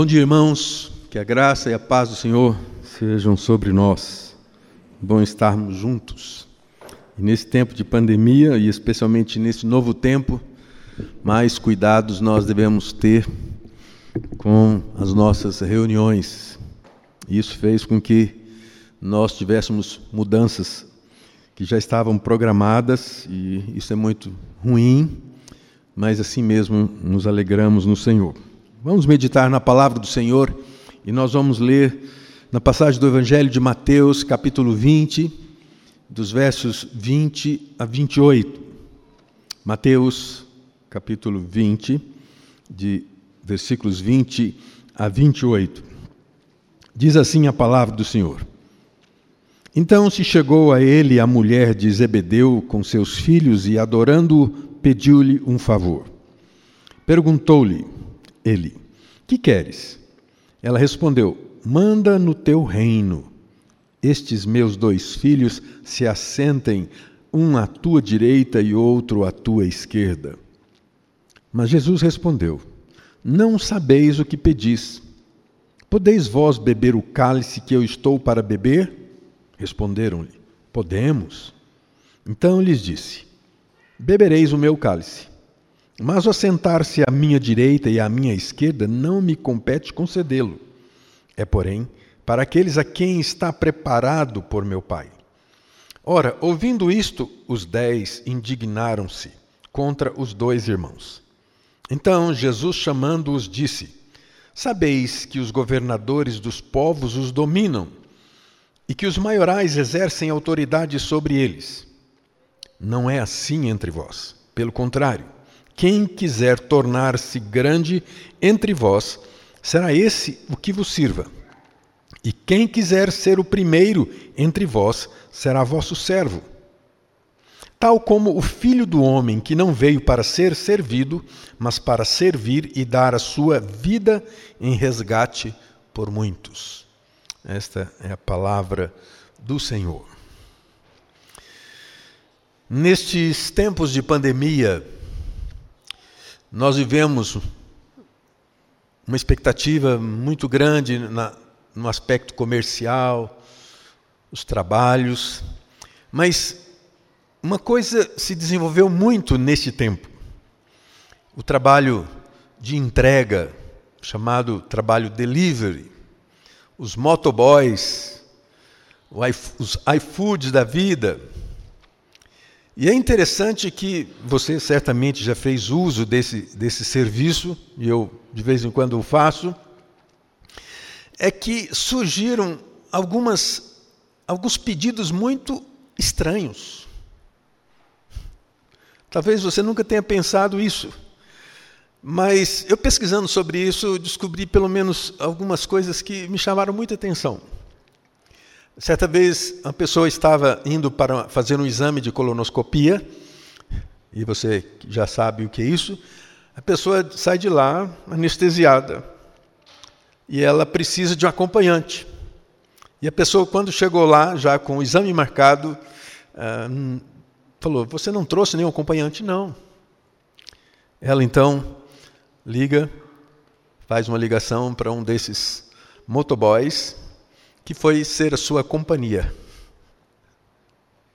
Bom dia, irmãos. Que a graça e a paz do Senhor sejam sobre nós. Bom estarmos juntos. E nesse tempo de pandemia e especialmente nesse novo tempo, mais cuidados nós devemos ter com as nossas reuniões. Isso fez com que nós tivéssemos mudanças que já estavam programadas e isso é muito ruim, mas assim mesmo nos alegramos no Senhor. Vamos meditar na palavra do Senhor e nós vamos ler na passagem do Evangelho de Mateus, capítulo 20, dos versos 20 a 28. Mateus, capítulo 20, de versículos 20 a 28. Diz assim a palavra do Senhor. Então se chegou a ele a mulher de Zebedeu com seus filhos e, adorando-o, pediu-lhe um favor. Perguntou-lhe ele: Que queres? Ela respondeu: Manda no teu reino estes meus dois filhos se assentem, um à tua direita e outro à tua esquerda. Mas Jesus respondeu: Não sabeis o que pedis. Podeis vós beber o cálice que eu estou para beber? Responderam-lhe: Podemos. Então lhes disse: Bebereis o meu cálice. Mas o assentar-se à minha direita e à minha esquerda não me compete concedê-lo. É, porém, para aqueles a quem está preparado por meu Pai. Ora, ouvindo isto, os dez indignaram-se contra os dois irmãos. Então Jesus, chamando-os, disse: Sabeis que os governadores dos povos os dominam e que os maiorais exercem autoridade sobre eles. Não é assim entre vós. Pelo contrário, quem quiser tornar-se grande entre vós, será esse o que vos sirva. E quem quiser ser o primeiro entre vós, será vosso servo. Tal como o filho do homem, que não veio para ser servido, mas para servir e dar a sua vida em resgate por muitos. Esta é a palavra do Senhor. Nestes tempos de pandemia, nós vivemos uma expectativa muito grande na, no aspecto comercial, os trabalhos, mas uma coisa se desenvolveu muito neste tempo: o trabalho de entrega, chamado trabalho delivery, os motoboys, os iFoods da vida, e é interessante que você certamente já fez uso desse, desse serviço, e eu de vez em quando o faço, é que surgiram algumas, alguns pedidos muito estranhos. Talvez você nunca tenha pensado isso, mas eu pesquisando sobre isso, descobri pelo menos algumas coisas que me chamaram muita atenção. Certa vez, uma pessoa estava indo para fazer um exame de colonoscopia, e você já sabe o que é isso. A pessoa sai de lá anestesiada e ela precisa de um acompanhante. E a pessoa, quando chegou lá, já com o exame marcado, uh, falou: Você não trouxe nenhum acompanhante? Não. Ela então liga, faz uma ligação para um desses motoboys que foi ser a sua companhia.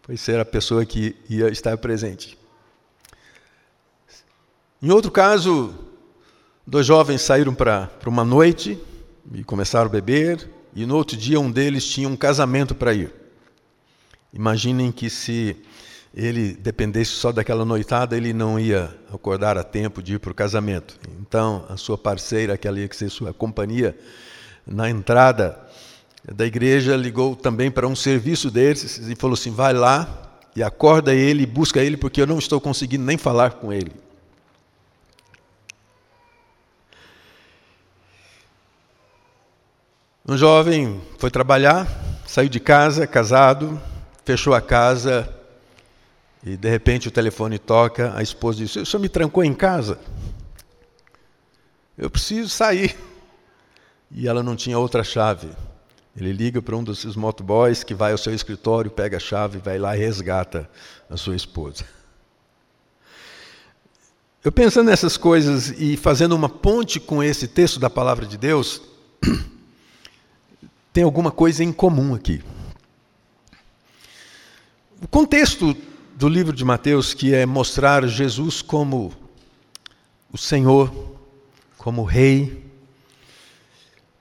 Foi ser a pessoa que ia estar presente. Em outro caso, dois jovens saíram para uma noite e começaram a beber, e no outro dia um deles tinha um casamento para ir. Imaginem que se ele dependesse só daquela noitada, ele não ia acordar a tempo de ir para o casamento. Então, a sua parceira, aquela ia ser sua companhia, na entrada da igreja ligou também para um serviço desses e falou assim: vai lá e acorda ele, busca ele, porque eu não estou conseguindo nem falar com ele. Um jovem foi trabalhar, saiu de casa, casado, fechou a casa e de repente o telefone toca, a esposa disse: O senhor me trancou em casa? Eu preciso sair. E ela não tinha outra chave. Ele liga para um desses motoboys que vai ao seu escritório, pega a chave, vai lá e resgata a sua esposa. Eu pensando nessas coisas e fazendo uma ponte com esse texto da palavra de Deus, tem alguma coisa em comum aqui. O contexto do livro de Mateus, que é mostrar Jesus como o Senhor, como Rei,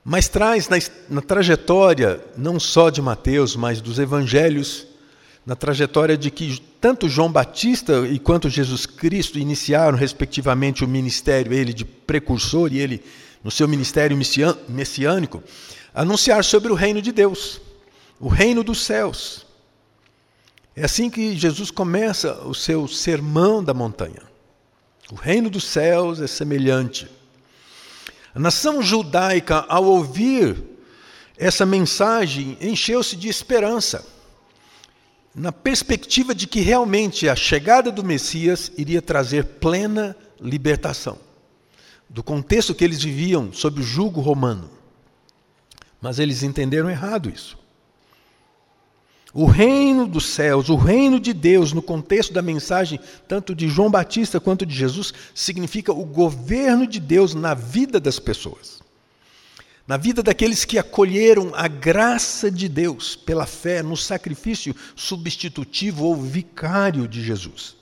mas traz na, na, trajetória, não só de Mateus, mas dos evangelhos, na trajetória de que tanto João Batista e quanto Jesus Cristo iniciaram, respectivamente, o ministério, ele de precursor e ele no seu ministério messiânico, anunciar sobre o reino de Deus, o reino dos céus. É assim que Jesus começa o seu sermão da montanha. O reino dos céus é semelhante. A nação judaica, ao ouvir essa mensagem, encheu-se de esperança, na perspectiva de que realmente a chegada do Messias iria trazer plena libertação do contexto que eles viviam sob o jugo romano. Mas eles entenderam errado isso. O reino dos céus, o reino de Deus, no contexto da mensagem tanto de João Batista quanto de Jesus, significa o governo de Deus na vida das pessoas. Na vida daqueles que acolheram a graça de Deus pela fé no sacrifício substitutivo ou vicário de Jesus.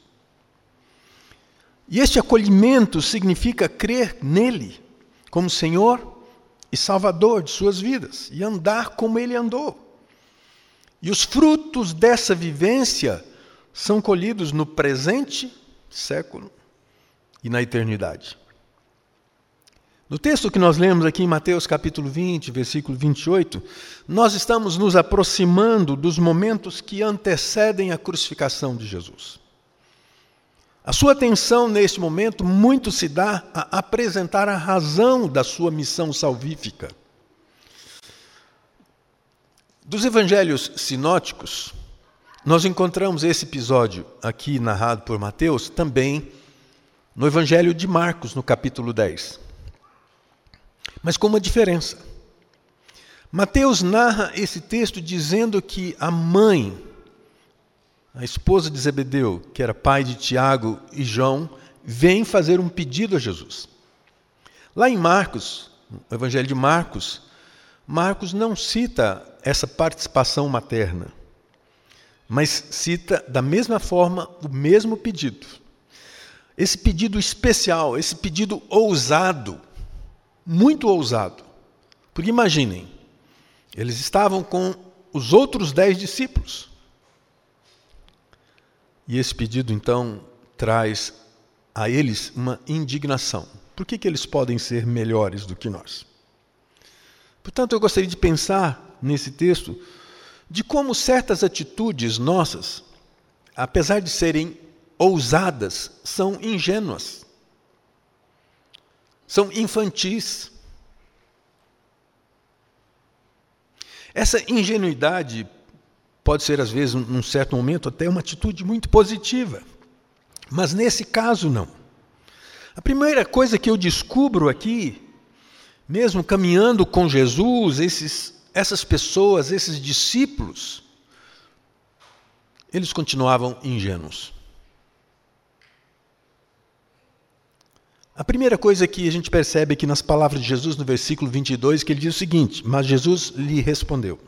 E este acolhimento significa crer nele como Senhor e Salvador de suas vidas e andar como ele andou. E os frutos dessa vivência são colhidos no presente século e na eternidade. No texto que nós lemos aqui em Mateus capítulo 20, versículo 28, nós estamos nos aproximando dos momentos que antecedem a crucificação de Jesus. A sua atenção neste momento muito se dá a apresentar a razão da sua missão salvífica. Dos evangelhos sinóticos, nós encontramos esse episódio aqui narrado por Mateus também no evangelho de Marcos, no capítulo 10. Mas com uma diferença. Mateus narra esse texto dizendo que a mãe, a esposa de Zebedeu, que era pai de Tiago e João, vem fazer um pedido a Jesus. Lá em Marcos, no Evangelho de Marcos, Marcos não cita essa participação materna, mas cita da mesma forma o mesmo pedido. Esse pedido especial, esse pedido ousado, muito ousado. Porque imaginem, eles estavam com os outros dez discípulos. E esse pedido, então, traz a eles uma indignação. Por que, que eles podem ser melhores do que nós? Portanto, eu gostaria de pensar nesse texto de como certas atitudes nossas, apesar de serem ousadas, são ingênuas, são infantis. Essa ingenuidade pode ser, às vezes, num certo momento, até uma atitude muito positiva, mas nesse caso, não. A primeira coisa que eu descubro aqui mesmo caminhando com Jesus, esses, essas pessoas, esses discípulos, eles continuavam ingênuos. A primeira coisa que a gente percebe aqui nas palavras de Jesus, no versículo 22, que ele diz o seguinte: Mas Jesus lhe respondeu: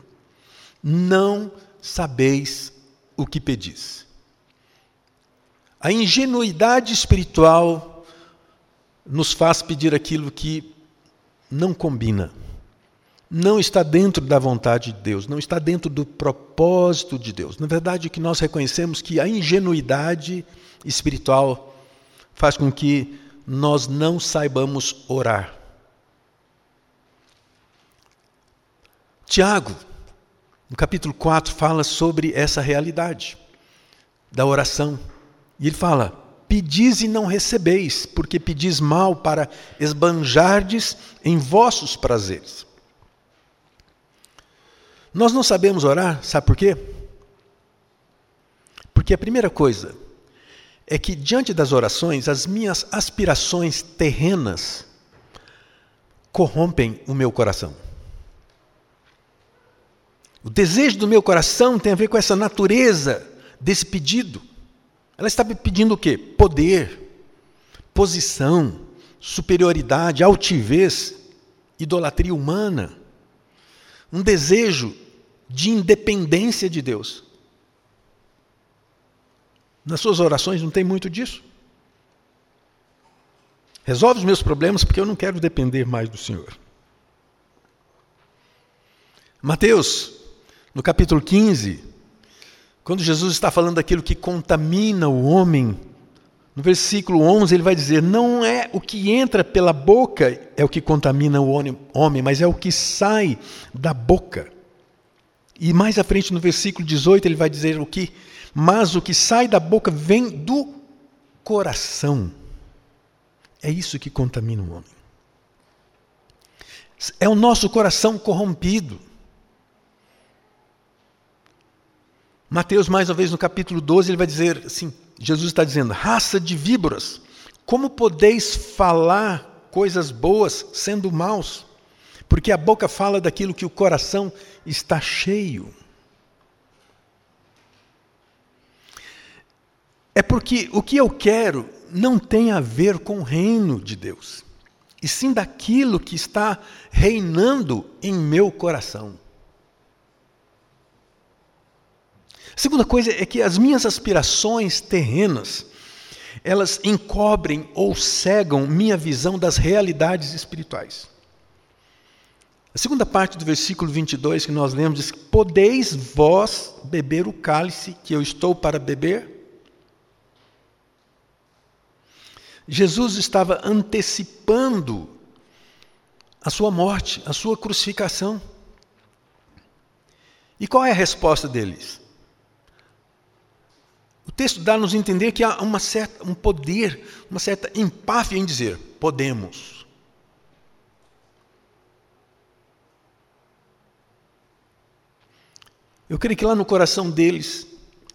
Não sabeis o que pedis. A ingenuidade espiritual nos faz pedir aquilo que não combina. Não está dentro da vontade de Deus, não está dentro do propósito de Deus. Na verdade, que nós reconhecemos que a ingenuidade espiritual faz com que nós não saibamos orar. Tiago, no capítulo 4, fala sobre essa realidade da oração. E ele fala: Pedis e não recebeis, porque pedis mal para esbanjardes em vossos prazeres. Nós não sabemos orar, sabe por quê? Porque a primeira coisa é que diante das orações, as minhas aspirações terrenas corrompem o meu coração. O desejo do meu coração tem a ver com essa natureza desse pedido. Ela está pedindo o quê? Poder, posição, superioridade, altivez, idolatria humana, um desejo de independência de Deus. Nas suas orações não tem muito disso? Resolve os meus problemas porque eu não quero depender mais do Senhor. Mateus, no capítulo 15, quando Jesus está falando daquilo que contamina o homem, no versículo 11 ele vai dizer: Não é o que entra pela boca é o que contamina o homem, mas é o que sai da boca. E mais à frente no versículo 18 ele vai dizer o que, mas o que sai da boca vem do coração. É isso que contamina o homem. É o nosso coração corrompido. Mateus, mais uma vez, no capítulo 12, ele vai dizer assim: Jesus está dizendo, raça de víboras, como podeis falar coisas boas sendo maus? Porque a boca fala daquilo que o coração está cheio. É porque o que eu quero não tem a ver com o reino de Deus, e sim daquilo que está reinando em meu coração. A segunda coisa é que as minhas aspirações terrenas, elas encobrem ou cegam minha visão das realidades espirituais. A segunda parte do versículo 22 que nós lemos diz: Podeis vós beber o cálice que eu estou para beber? Jesus estava antecipando a sua morte, a sua crucificação. E qual é a resposta deles? O texto dá-nos entender que há uma certa, um poder, uma certa empáfia em dizer: podemos. Eu creio que lá no coração deles,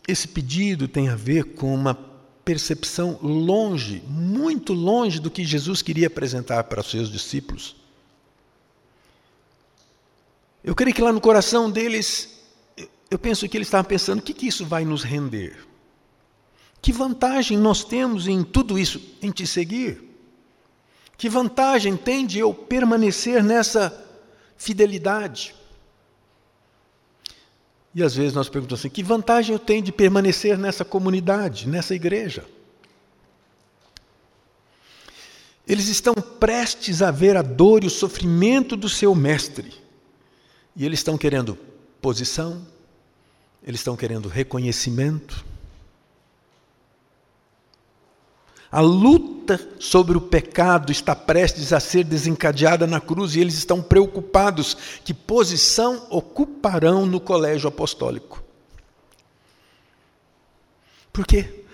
esse pedido tem a ver com uma percepção longe, muito longe do que Jesus queria apresentar para os seus discípulos. Eu creio que lá no coração deles, eu penso que eles estavam pensando: o que, que isso vai nos render? Que vantagem nós temos em tudo isso, em te seguir? Que vantagem tem de eu permanecer nessa fidelidade? E às vezes nós perguntamos assim: que vantagem eu tenho de permanecer nessa comunidade, nessa igreja? Eles estão prestes a ver a dor e o sofrimento do seu mestre. E eles estão querendo posição, eles estão querendo reconhecimento, A luta sobre o pecado está prestes a ser desencadeada na cruz e eles estão preocupados que posição ocuparão no colégio apostólico. Por quê?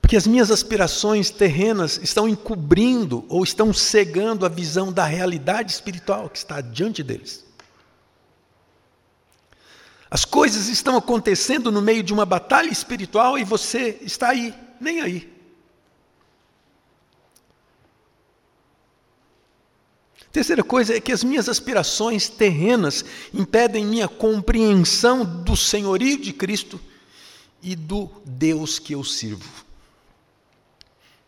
Porque as minhas aspirações terrenas estão encobrindo ou estão cegando a visão da realidade espiritual que está diante deles. As coisas estão acontecendo no meio de uma batalha espiritual e você está aí, nem aí. Terceira coisa é que as minhas aspirações terrenas impedem minha compreensão do senhorio de Cristo e do Deus que eu sirvo.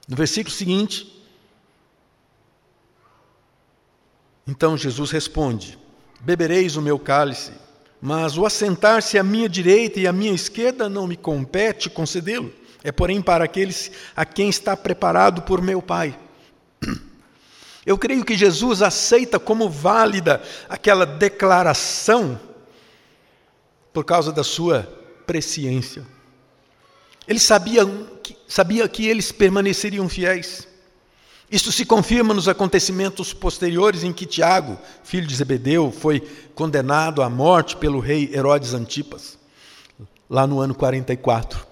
No versículo seguinte, então Jesus responde: Bebereis o meu cálice, mas o assentar-se à minha direita e à minha esquerda não me compete concedê-lo. É, porém, para aqueles a quem está preparado por meu Pai. Eu creio que Jesus aceita como válida aquela declaração por causa da sua presciência. Ele sabia que, sabia que eles permaneceriam fiéis. Isso se confirma nos acontecimentos posteriores em que Tiago, filho de Zebedeu, foi condenado à morte pelo rei Herodes Antipas, lá no ano 44.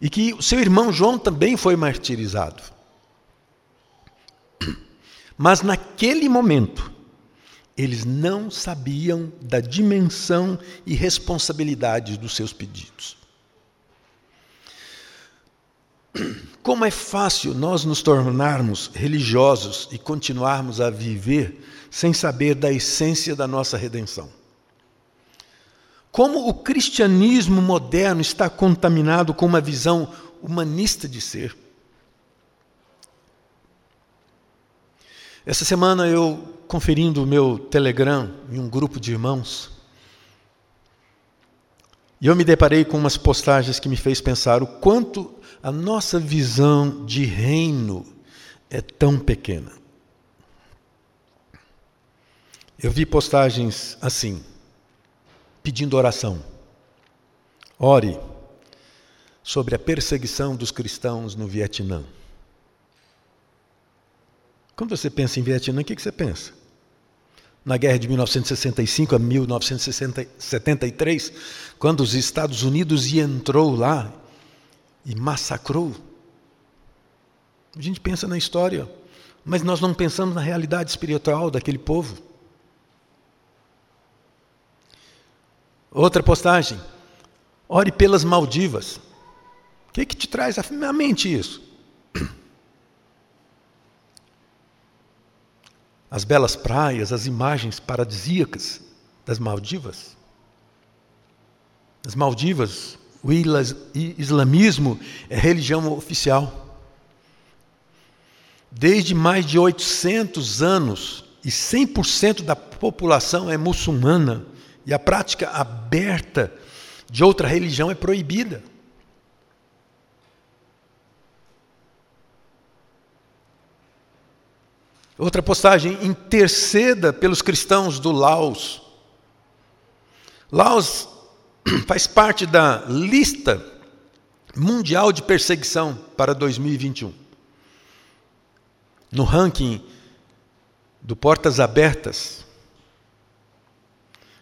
E que o seu irmão João também foi martirizado. Mas naquele momento, eles não sabiam da dimensão e responsabilidade dos seus pedidos. Como é fácil nós nos tornarmos religiosos e continuarmos a viver sem saber da essência da nossa redenção. Como o cristianismo moderno está contaminado com uma visão humanista de ser. Essa semana eu, conferindo o meu Telegram em um grupo de irmãos, e eu me deparei com umas postagens que me fez pensar o quanto a nossa visão de reino é tão pequena. Eu vi postagens assim, pedindo oração. Ore sobre a perseguição dos cristãos no Vietnã. Quando você pensa em Vietnã, o que você pensa? Na guerra de 1965 a 1973, quando os Estados Unidos entrou lá e massacrou. A gente pensa na história, mas nós não pensamos na realidade espiritual daquele povo. Outra postagem. Ore pelas Maldivas. O que, que te traz à mente isso? As belas praias, as imagens paradisíacas das Maldivas. As Maldivas, o islamismo é religião oficial. Desde mais de 800 anos, e 100% da população é muçulmana, e a prática aberta de outra religião é proibida. Outra postagem, interceda pelos cristãos do Laos. Laos faz parte da lista mundial de perseguição para 2021. No ranking do Portas Abertas,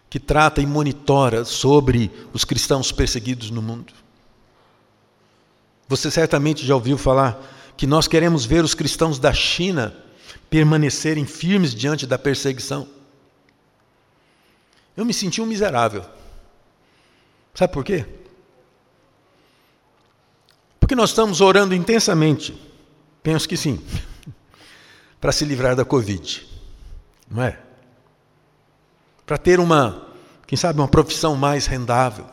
que trata e monitora sobre os cristãos perseguidos no mundo. Você certamente já ouviu falar que nós queremos ver os cristãos da China permanecerem firmes diante da perseguição. Eu me senti um miserável. Sabe por quê? Porque nós estamos orando intensamente, penso que sim, para se livrar da Covid, não é? Para ter uma, quem sabe, uma profissão mais rendável.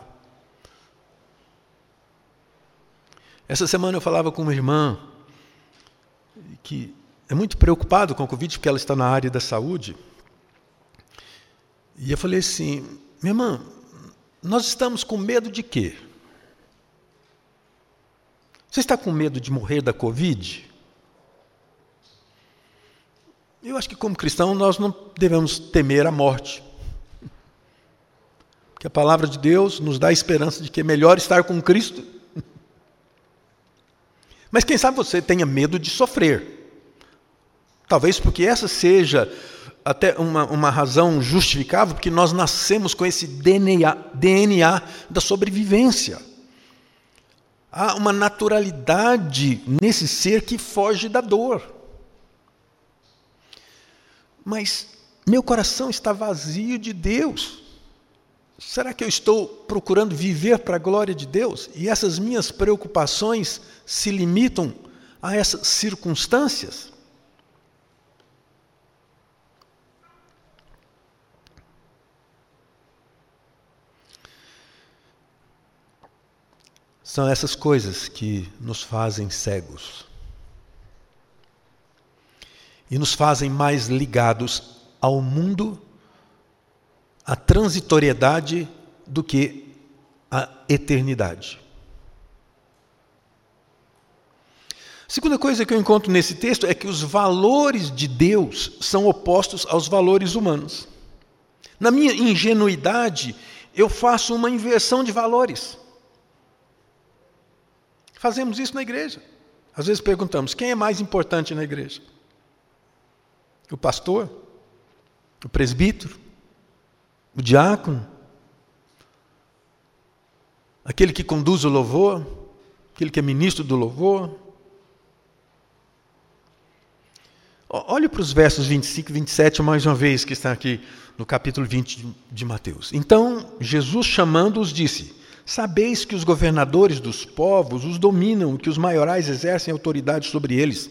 Essa semana eu falava com uma irmã que é muito preocupado com a Covid, porque ela está na área da saúde. E eu falei assim, minha irmã, nós estamos com medo de quê? Você está com medo de morrer da Covid? Eu acho que, como cristão, nós não devemos temer a morte. Porque a palavra de Deus nos dá a esperança de que é melhor estar com Cristo. Mas quem sabe você tenha medo de sofrer. Talvez porque essa seja até uma, uma razão justificável, porque nós nascemos com esse DNA, DNA da sobrevivência. Há uma naturalidade nesse ser que foge da dor. Mas meu coração está vazio de Deus. Será que eu estou procurando viver para a glória de Deus? E essas minhas preocupações se limitam a essas circunstâncias? São essas coisas que nos fazem cegos e nos fazem mais ligados ao mundo, à transitoriedade, do que à eternidade. Segunda coisa que eu encontro nesse texto é que os valores de Deus são opostos aos valores humanos. Na minha ingenuidade, eu faço uma inversão de valores. Fazemos isso na igreja. Às vezes perguntamos: quem é mais importante na igreja? O pastor? O presbítero? O diácono? Aquele que conduz o louvor? Aquele que é ministro do louvor? Olhe para os versos 25 e 27 mais uma vez, que está aqui no capítulo 20 de Mateus. Então, Jesus chamando-os disse: Sabeis que os governadores dos povos os dominam, que os maiorais exercem autoridade sobre eles.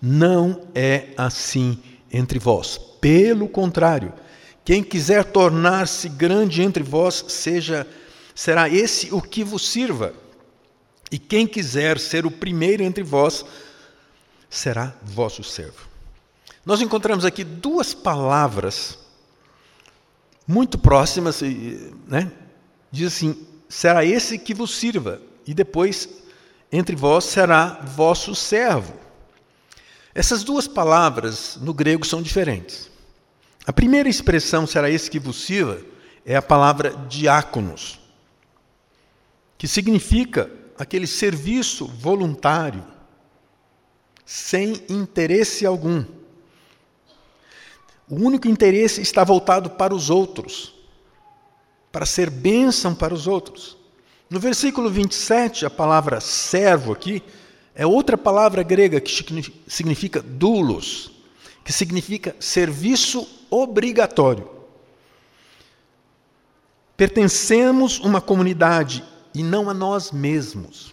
Não é assim entre vós. Pelo contrário, quem quiser tornar-se grande entre vós, seja será esse o que vos sirva. E quem quiser ser o primeiro entre vós, será vosso servo. nós encontramos aqui duas palavras muito próximas, né? diz assim: será esse que vos sirva, e depois entre vós será vosso servo. Essas duas palavras no grego são diferentes. A primeira expressão, será esse que vos sirva, é a palavra diáconos, que significa aquele serviço voluntário, sem interesse algum. O único interesse está voltado para os outros, para ser bênção para os outros. No versículo 27, a palavra servo aqui é outra palavra grega que significa doulos, que significa serviço obrigatório. Pertencemos a uma comunidade e não a nós mesmos.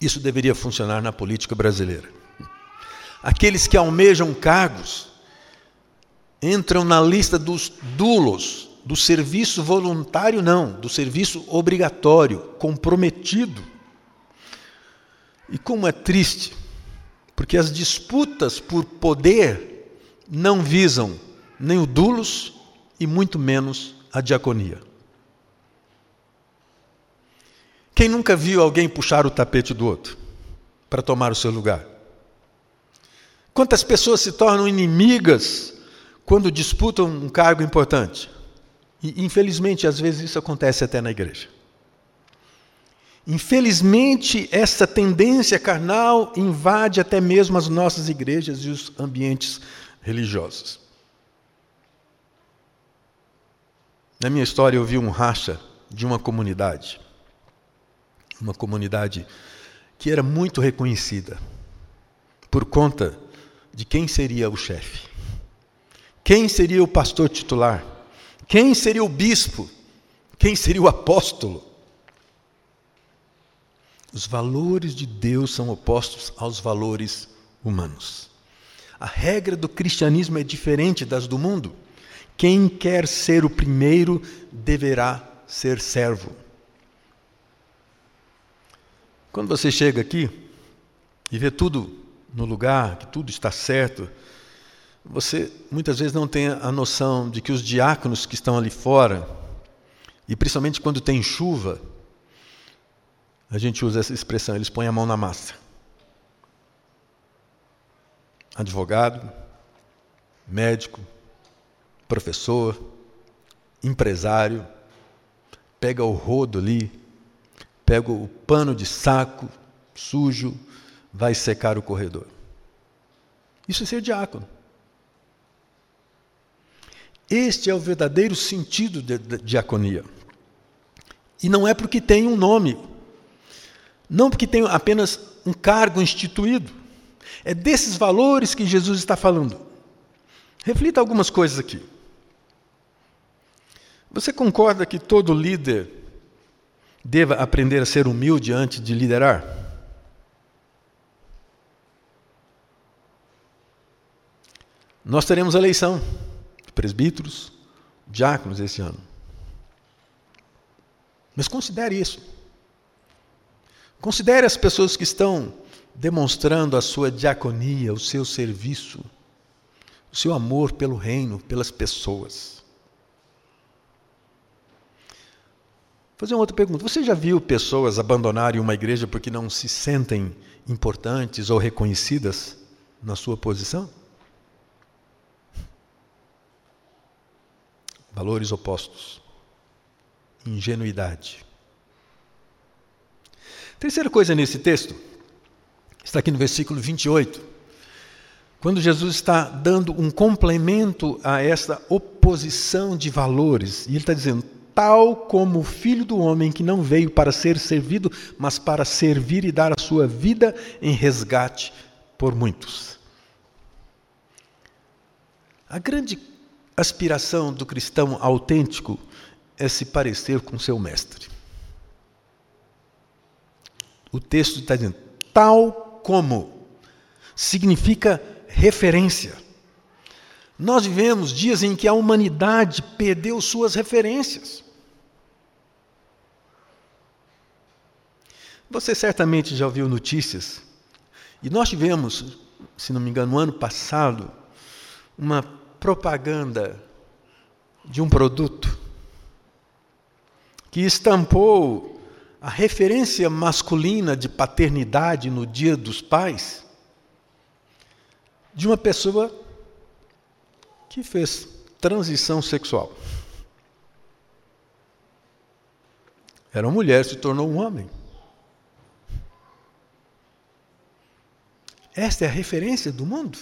Isso deveria funcionar na política brasileira. Aqueles que almejam cargos entram na lista dos dulos, do serviço voluntário, não, do serviço obrigatório, comprometido. E como é triste, porque as disputas por poder não visam nem o dulos e muito menos a diaconia. Quem nunca viu alguém puxar o tapete do outro para tomar o seu lugar? Quantas pessoas se tornam inimigas quando disputam um cargo importante? E, infelizmente, às vezes isso acontece até na igreja. Infelizmente, essa tendência carnal invade até mesmo as nossas igrejas e os ambientes religiosos. Na minha história, eu vi um racha de uma comunidade uma comunidade que era muito reconhecida por conta de quem seria o chefe, quem seria o pastor titular, quem seria o bispo, quem seria o apóstolo. Os valores de Deus são opostos aos valores humanos. A regra do cristianismo é diferente das do mundo. Quem quer ser o primeiro deverá ser servo. Quando você chega aqui e vê tudo no lugar, que tudo está certo, você muitas vezes não tem a noção de que os diáconos que estão ali fora, e principalmente quando tem chuva, a gente usa essa expressão, eles põem a mão na massa. Advogado, médico, professor, empresário, pega o rodo ali, pega o pano de saco sujo, vai secar o corredor. Isso é ser diácono. Este é o verdadeiro sentido da diaconia. E não é porque tem um nome, não porque tem apenas um cargo instituído. É desses valores que Jesus está falando. Reflita algumas coisas aqui. Você concorda que todo líder deva aprender a ser humilde antes de liderar? Nós teremos eleição de presbíteros, diáconos esse ano. Mas considere isso. Considere as pessoas que estão demonstrando a sua diaconia, o seu serviço, o seu amor pelo reino, pelas pessoas. fazer uma outra pergunta. Você já viu pessoas abandonarem uma igreja porque não se sentem importantes ou reconhecidas na sua posição? Valores opostos. Ingenuidade. Terceira coisa nesse texto, está aqui no versículo 28. Quando Jesus está dando um complemento a essa oposição de valores, e ele está dizendo: tal como o filho do homem que não veio para ser servido, mas para servir e dar a sua vida em resgate por muitos. A grande aspiração do cristão autêntico é se parecer com seu mestre. O texto está dizendo, tal como, significa referência. Nós vivemos dias em que a humanidade perdeu suas referências. Você certamente já ouviu notícias, e nós tivemos se não me engano, no ano passado, uma propaganda de um produto que estampou a referência masculina de paternidade no Dia dos Pais de uma pessoa que fez transição sexual. Era uma mulher, se tornou um homem. Esta é a referência do mundo.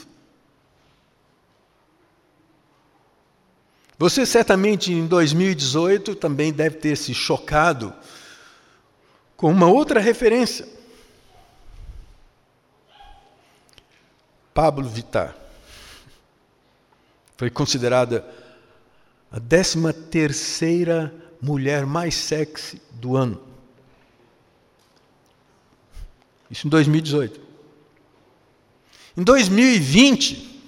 Você certamente em 2018 também deve ter se chocado com uma outra referência. Pablo Vittar foi considerada a décima terceira mulher mais sexy do ano. Isso em 2018. Em 2020,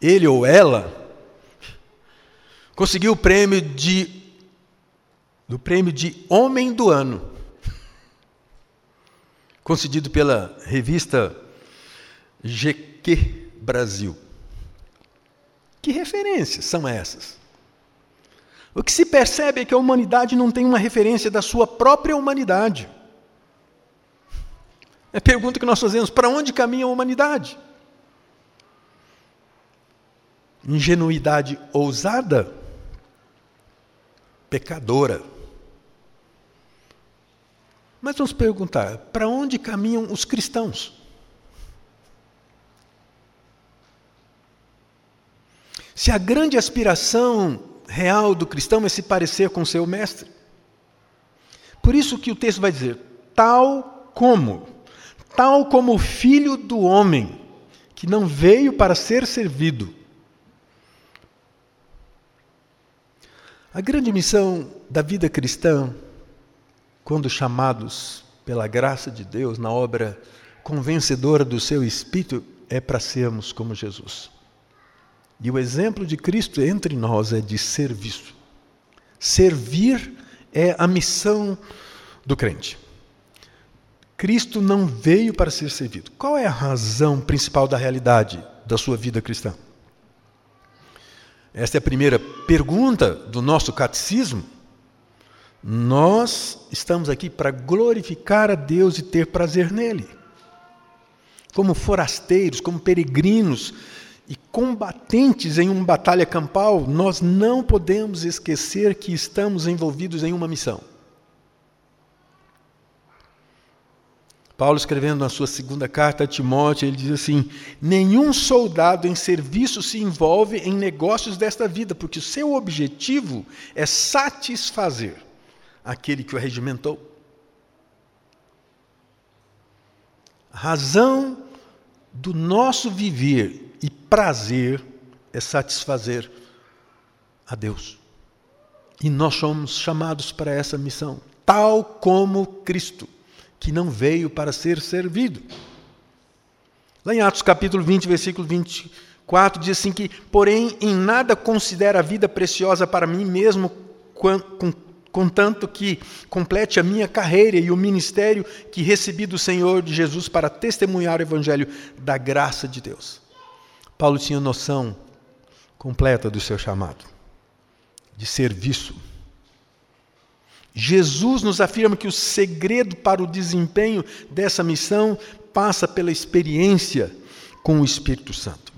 ele ou ela conseguiu o prêmio de do prêmio de Homem do Ano, concedido pela revista GQ Brasil. Que referências são essas? O que se percebe é que a humanidade não tem uma referência da sua própria humanidade. É a pergunta que nós fazemos: para onde caminha a humanidade? Ingenuidade ousada? Pecadora. Mas vamos perguntar: para onde caminham os cristãos? Se a grande aspiração real do cristão é se parecer com seu mestre. Por isso que o texto vai dizer: tal como, tal como o filho do homem, que não veio para ser servido. A grande missão da vida cristã, quando chamados pela graça de Deus na obra convencedora do seu espírito, é para sermos como Jesus. E o exemplo de Cristo entre nós é de serviço. Servir é a missão do crente. Cristo não veio para ser servido. Qual é a razão principal da realidade da sua vida cristã? Esta é a primeira pergunta do nosso catecismo. Nós estamos aqui para glorificar a Deus e ter prazer nele. Como forasteiros, como peregrinos, e combatentes em uma batalha campal, nós não podemos esquecer que estamos envolvidos em uma missão. Paulo, escrevendo na sua segunda carta a Timóteo, ele diz assim: Nenhum soldado em serviço se envolve em negócios desta vida, porque o seu objetivo é satisfazer aquele que o regimentou. A razão do nosso viver e prazer é satisfazer a Deus. E nós somos chamados para essa missão, tal como Cristo, que não veio para ser servido. Lá em Atos capítulo 20, versículo 24, diz assim que, porém, em nada considero a vida preciosa para mim mesmo, contanto que complete a minha carreira e o ministério que recebi do Senhor de Jesus para testemunhar o evangelho da graça de Deus. Paulo tinha noção completa do seu chamado, de serviço. Jesus nos afirma que o segredo para o desempenho dessa missão passa pela experiência com o Espírito Santo.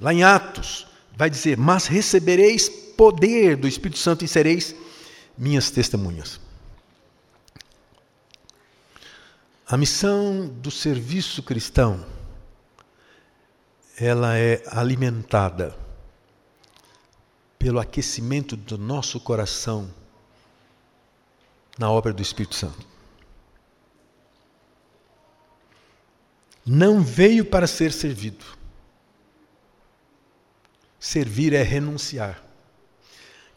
Lá em Atos, vai dizer: Mas recebereis poder do Espírito Santo e sereis minhas testemunhas. A missão do serviço cristão ela é alimentada pelo aquecimento do nosso coração na obra do Espírito Santo. Não veio para ser servido. Servir é renunciar.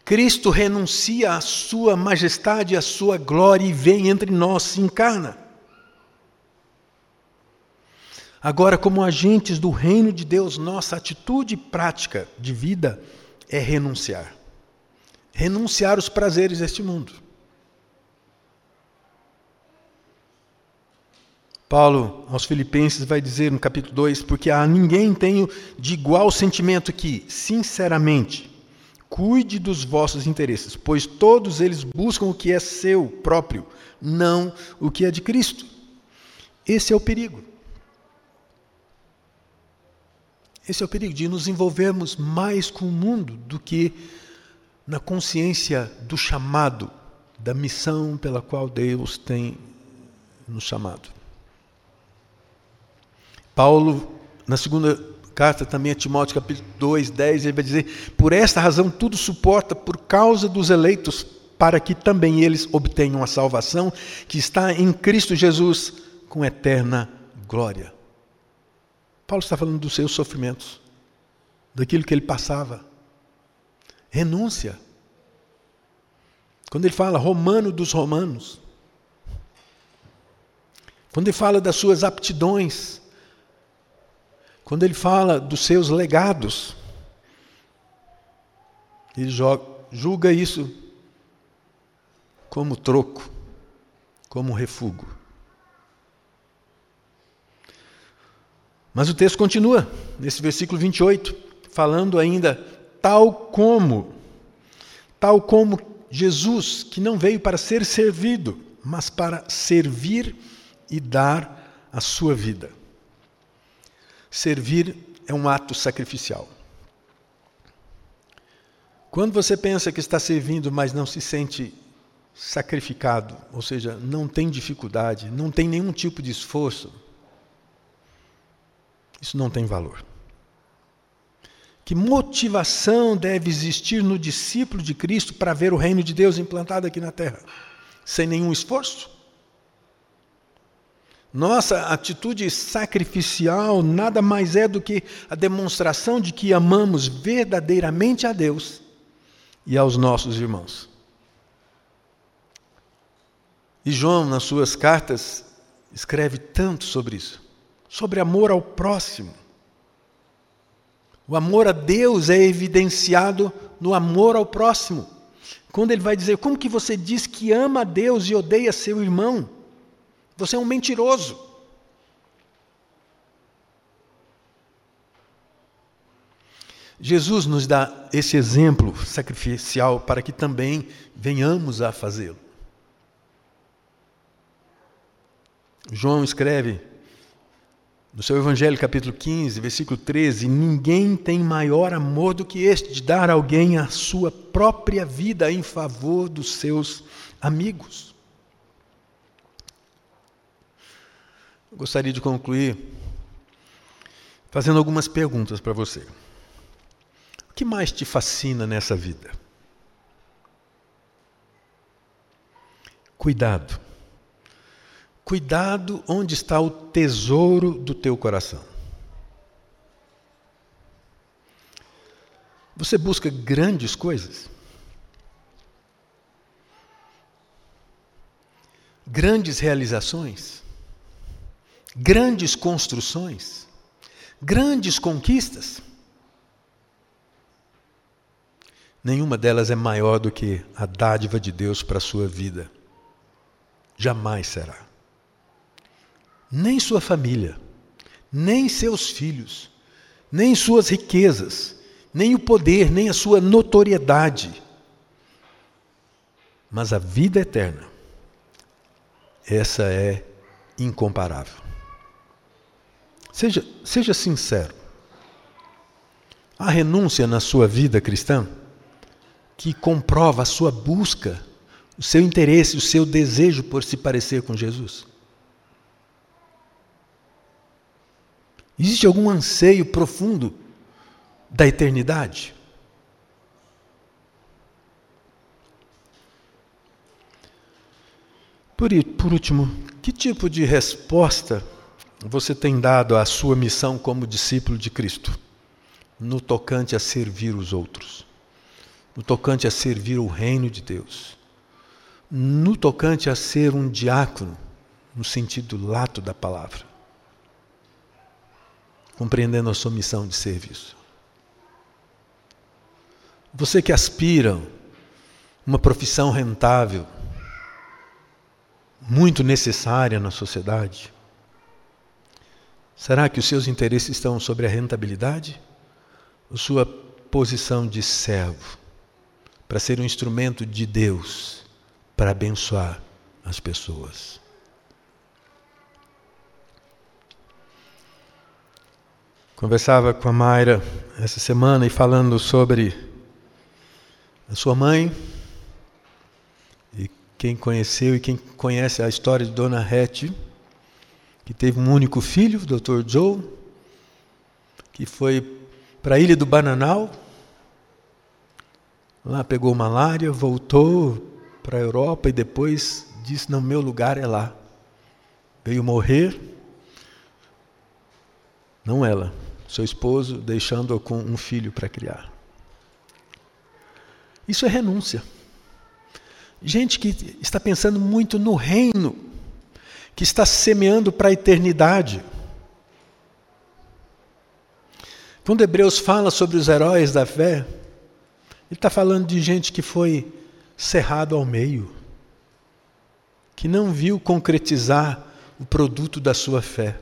Cristo renuncia à sua majestade, à sua glória e vem entre nós, se encarna. Agora, como agentes do reino de Deus, nossa atitude prática de vida é renunciar. Renunciar os prazeres deste mundo. Paulo aos Filipenses vai dizer no capítulo 2: Porque a ninguém tenho de igual sentimento que, sinceramente, cuide dos vossos interesses, pois todos eles buscam o que é seu próprio, não o que é de Cristo. Esse é o perigo. Esse é o perigo de nos envolvermos mais com o mundo do que na consciência do chamado, da missão pela qual Deus tem nos chamado. Paulo, na segunda carta também a Timóteo, capítulo 2, 10, ele vai dizer: Por esta razão tudo suporta por causa dos eleitos, para que também eles obtenham a salvação que está em Cristo Jesus com eterna glória. Paulo está falando dos seus sofrimentos, daquilo que ele passava. Renúncia. Quando ele fala romano dos romanos, quando ele fala das suas aptidões, quando ele fala dos seus legados, ele julga isso como troco, como refúgio. Mas o texto continua, nesse versículo 28, falando ainda, tal como, tal como Jesus, que não veio para ser servido, mas para servir e dar a sua vida. Servir é um ato sacrificial. Quando você pensa que está servindo, mas não se sente sacrificado, ou seja, não tem dificuldade, não tem nenhum tipo de esforço, isso não tem valor. Que motivação deve existir no discípulo de Cristo para ver o reino de Deus implantado aqui na terra? Sem nenhum esforço? Nossa atitude sacrificial nada mais é do que a demonstração de que amamos verdadeiramente a Deus e aos nossos irmãos. E João, nas suas cartas, escreve tanto sobre isso sobre amor ao próximo. O amor a Deus é evidenciado no amor ao próximo. Quando ele vai dizer, como que você diz que ama a Deus e odeia seu irmão? Você é um mentiroso. Jesus nos dá esse exemplo sacrificial para que também venhamos a fazê-lo. João escreve no seu Evangelho, capítulo 15, versículo 13: Ninguém tem maior amor do que este, de dar alguém a sua própria vida em favor dos seus amigos. Gostaria de concluir fazendo algumas perguntas para você. O que mais te fascina nessa vida? Cuidado. Cuidado onde está o tesouro do teu coração. Você busca grandes coisas? Grandes realizações? Grandes construções, grandes conquistas. Nenhuma delas é maior do que a dádiva de Deus para a sua vida. Jamais será. Nem sua família, nem seus filhos, nem suas riquezas, nem o poder, nem a sua notoriedade. Mas a vida eterna, essa é incomparável. Seja, seja sincero. Há renúncia na sua vida cristã que comprova a sua busca, o seu interesse, o seu desejo por se parecer com Jesus? Existe algum anseio profundo da eternidade? Por, por último, que tipo de resposta você tem dado à sua missão como discípulo de Cristo, no tocante a servir os outros, no tocante a servir o reino de Deus, no tocante a ser um diácono, no sentido lato da palavra, compreendendo a sua missão de serviço. Você que aspira uma profissão rentável, muito necessária na sociedade, Será que os seus interesses estão sobre a rentabilidade? Ou sua posição de servo para ser um instrumento de Deus para abençoar as pessoas? Conversava com a Mayra essa semana e falando sobre a sua mãe, e quem conheceu e quem conhece a história de Dona Rete, que teve um único filho, o Dr. Joe, que foi para a ilha do Bananal, lá pegou malária, voltou para a Europa e depois disse: Não, meu lugar é lá. Veio morrer, não ela, seu esposo, deixando-a com um filho para criar. Isso é renúncia. Gente que está pensando muito no reino que está semeando para a eternidade. Quando Hebreus fala sobre os heróis da fé, ele está falando de gente que foi cerrado ao meio, que não viu concretizar o produto da sua fé,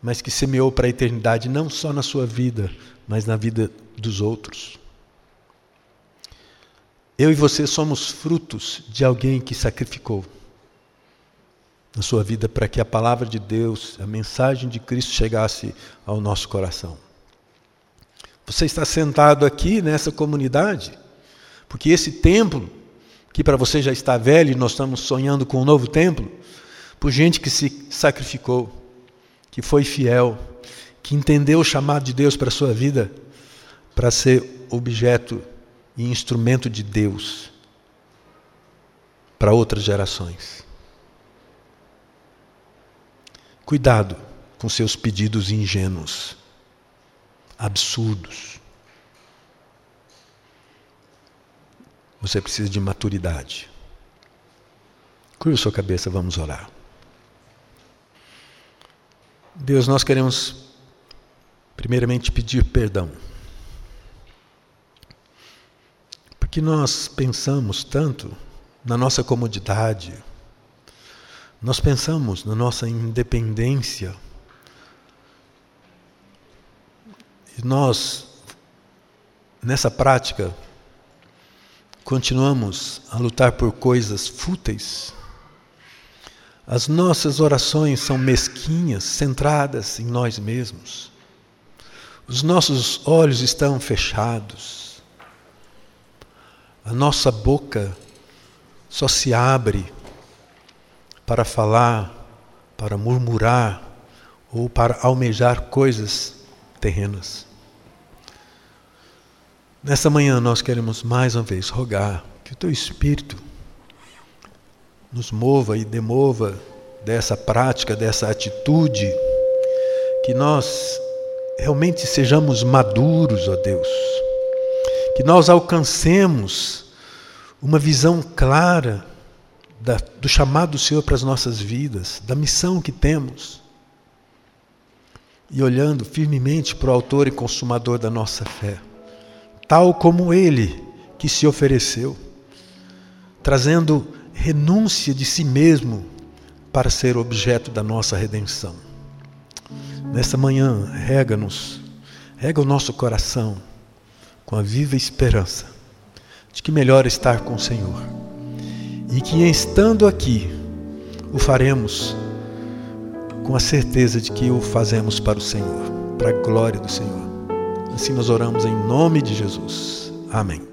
mas que semeou para a eternidade não só na sua vida, mas na vida dos outros. Eu e você somos frutos de alguém que sacrificou na sua vida para que a palavra de Deus, a mensagem de Cristo chegasse ao nosso coração. Você está sentado aqui nessa comunidade, porque esse templo, que para você já está velho e nós estamos sonhando com um novo templo, por gente que se sacrificou, que foi fiel, que entendeu o chamado de Deus para a sua vida, para ser objeto e instrumento de Deus para outras gerações. Cuidado com seus pedidos ingênuos, absurdos. Você precisa de maturidade. Curva sua cabeça, vamos orar. Deus, nós queremos primeiramente pedir perdão. Porque nós pensamos tanto na nossa comodidade, nós pensamos na nossa independência. E nós, nessa prática, continuamos a lutar por coisas fúteis. As nossas orações são mesquinhas, centradas em nós mesmos. Os nossos olhos estão fechados. A nossa boca só se abre para falar, para murmurar ou para almejar coisas terrenas. Nessa manhã nós queremos mais uma vez rogar que o teu Espírito nos mova e demova dessa prática, dessa atitude, que nós realmente sejamos maduros, ó Deus, que nós alcancemos uma visão clara da, do chamado do Senhor para as nossas vidas, da missão que temos. E olhando firmemente para o Autor e Consumador da nossa fé, tal como Ele que se ofereceu, trazendo renúncia de si mesmo para ser objeto da nossa redenção. Nessa manhã, rega-nos, rega o nosso coração com a viva esperança de que melhor estar com o Senhor e que estando aqui o faremos com a certeza de que o fazemos para o Senhor, para a glória do Senhor. Assim nós oramos em nome de Jesus. Amém.